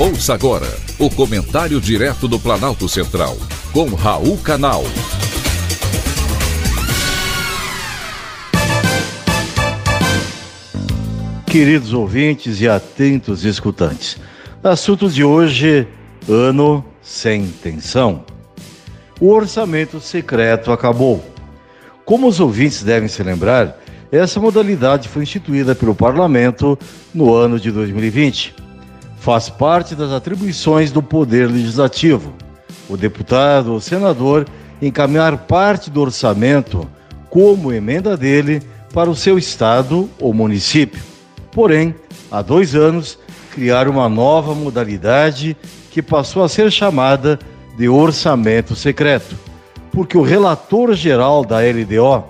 Ouça agora o comentário direto do Planalto Central, com Raul Canal. Queridos ouvintes e atentos escutantes, assunto de hoje: ano sem tensão. O orçamento secreto acabou. Como os ouvintes devem se lembrar, essa modalidade foi instituída pelo Parlamento no ano de 2020 faz parte das atribuições do Poder Legislativo. O deputado ou senador encaminhar parte do orçamento como emenda dele para o seu estado ou município. Porém, há dois anos, criaram uma nova modalidade que passou a ser chamada de orçamento secreto, porque o relator geral da LDO,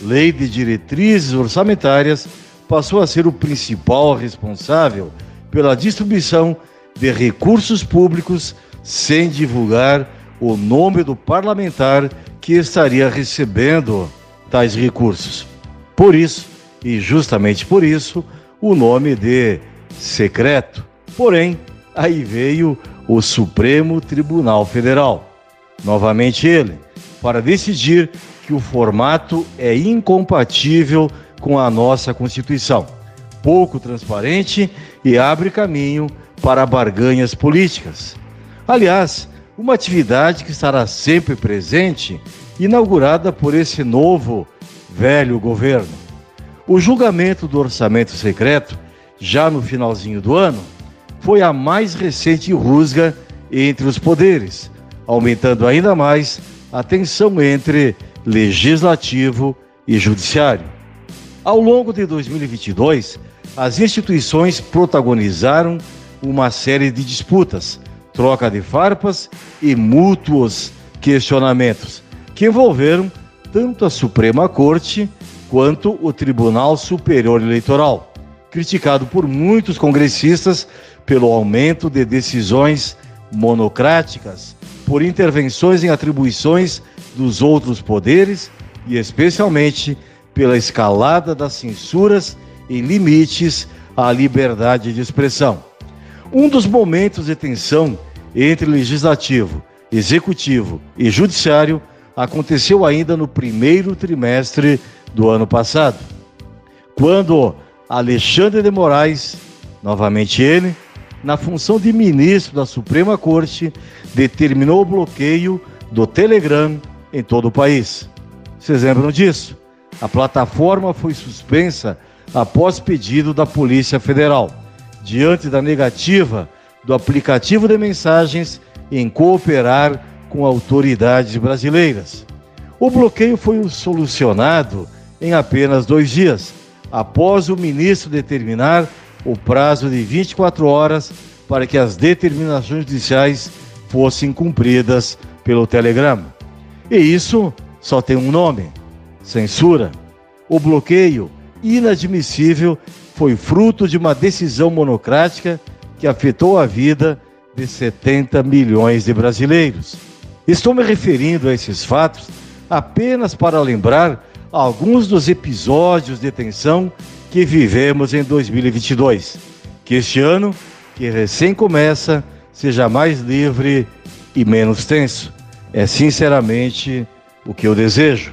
Lei de Diretrizes Orçamentárias, passou a ser o principal responsável pela distribuição de recursos públicos sem divulgar o nome do parlamentar que estaria recebendo tais recursos. Por isso, e justamente por isso, o nome de secreto. Porém, aí veio o Supremo Tribunal Federal, novamente ele, para decidir que o formato é incompatível com a nossa Constituição pouco transparente e abre caminho para barganhas políticas. Aliás, uma atividade que estará sempre presente, inaugurada por esse novo velho governo. O julgamento do orçamento secreto, já no finalzinho do ano, foi a mais recente rusga entre os poderes, aumentando ainda mais a tensão entre legislativo e judiciário. Ao longo de 2022, as instituições protagonizaram uma série de disputas, troca de farpas e mútuos questionamentos, que envolveram tanto a Suprema Corte quanto o Tribunal Superior Eleitoral, criticado por muitos congressistas pelo aumento de decisões monocráticas, por intervenções em atribuições dos outros poderes e, especialmente, pela escalada das censuras e limites à liberdade de expressão. Um dos momentos de tensão entre legislativo, executivo e judiciário aconteceu ainda no primeiro trimestre do ano passado, quando Alexandre de Moraes, novamente ele, na função de ministro da Suprema Corte, determinou o bloqueio do Telegram em todo o país. Vocês lembram disso? A plataforma foi suspensa após pedido da Polícia Federal, diante da negativa do aplicativo de mensagens em cooperar com autoridades brasileiras. O bloqueio foi solucionado em apenas dois dias, após o ministro determinar o prazo de 24 horas para que as determinações judiciais fossem cumpridas pelo telegrama. E isso só tem um nome: censura. O bloqueio inadmissível foi fruto de uma decisão monocrática que afetou a vida de 70 milhões de brasileiros. Estou me referindo a esses fatos apenas para lembrar alguns dos episódios de tensão que vivemos em 2022. Que este ano, que recém começa, seja mais livre e menos tenso. É sinceramente o que eu desejo.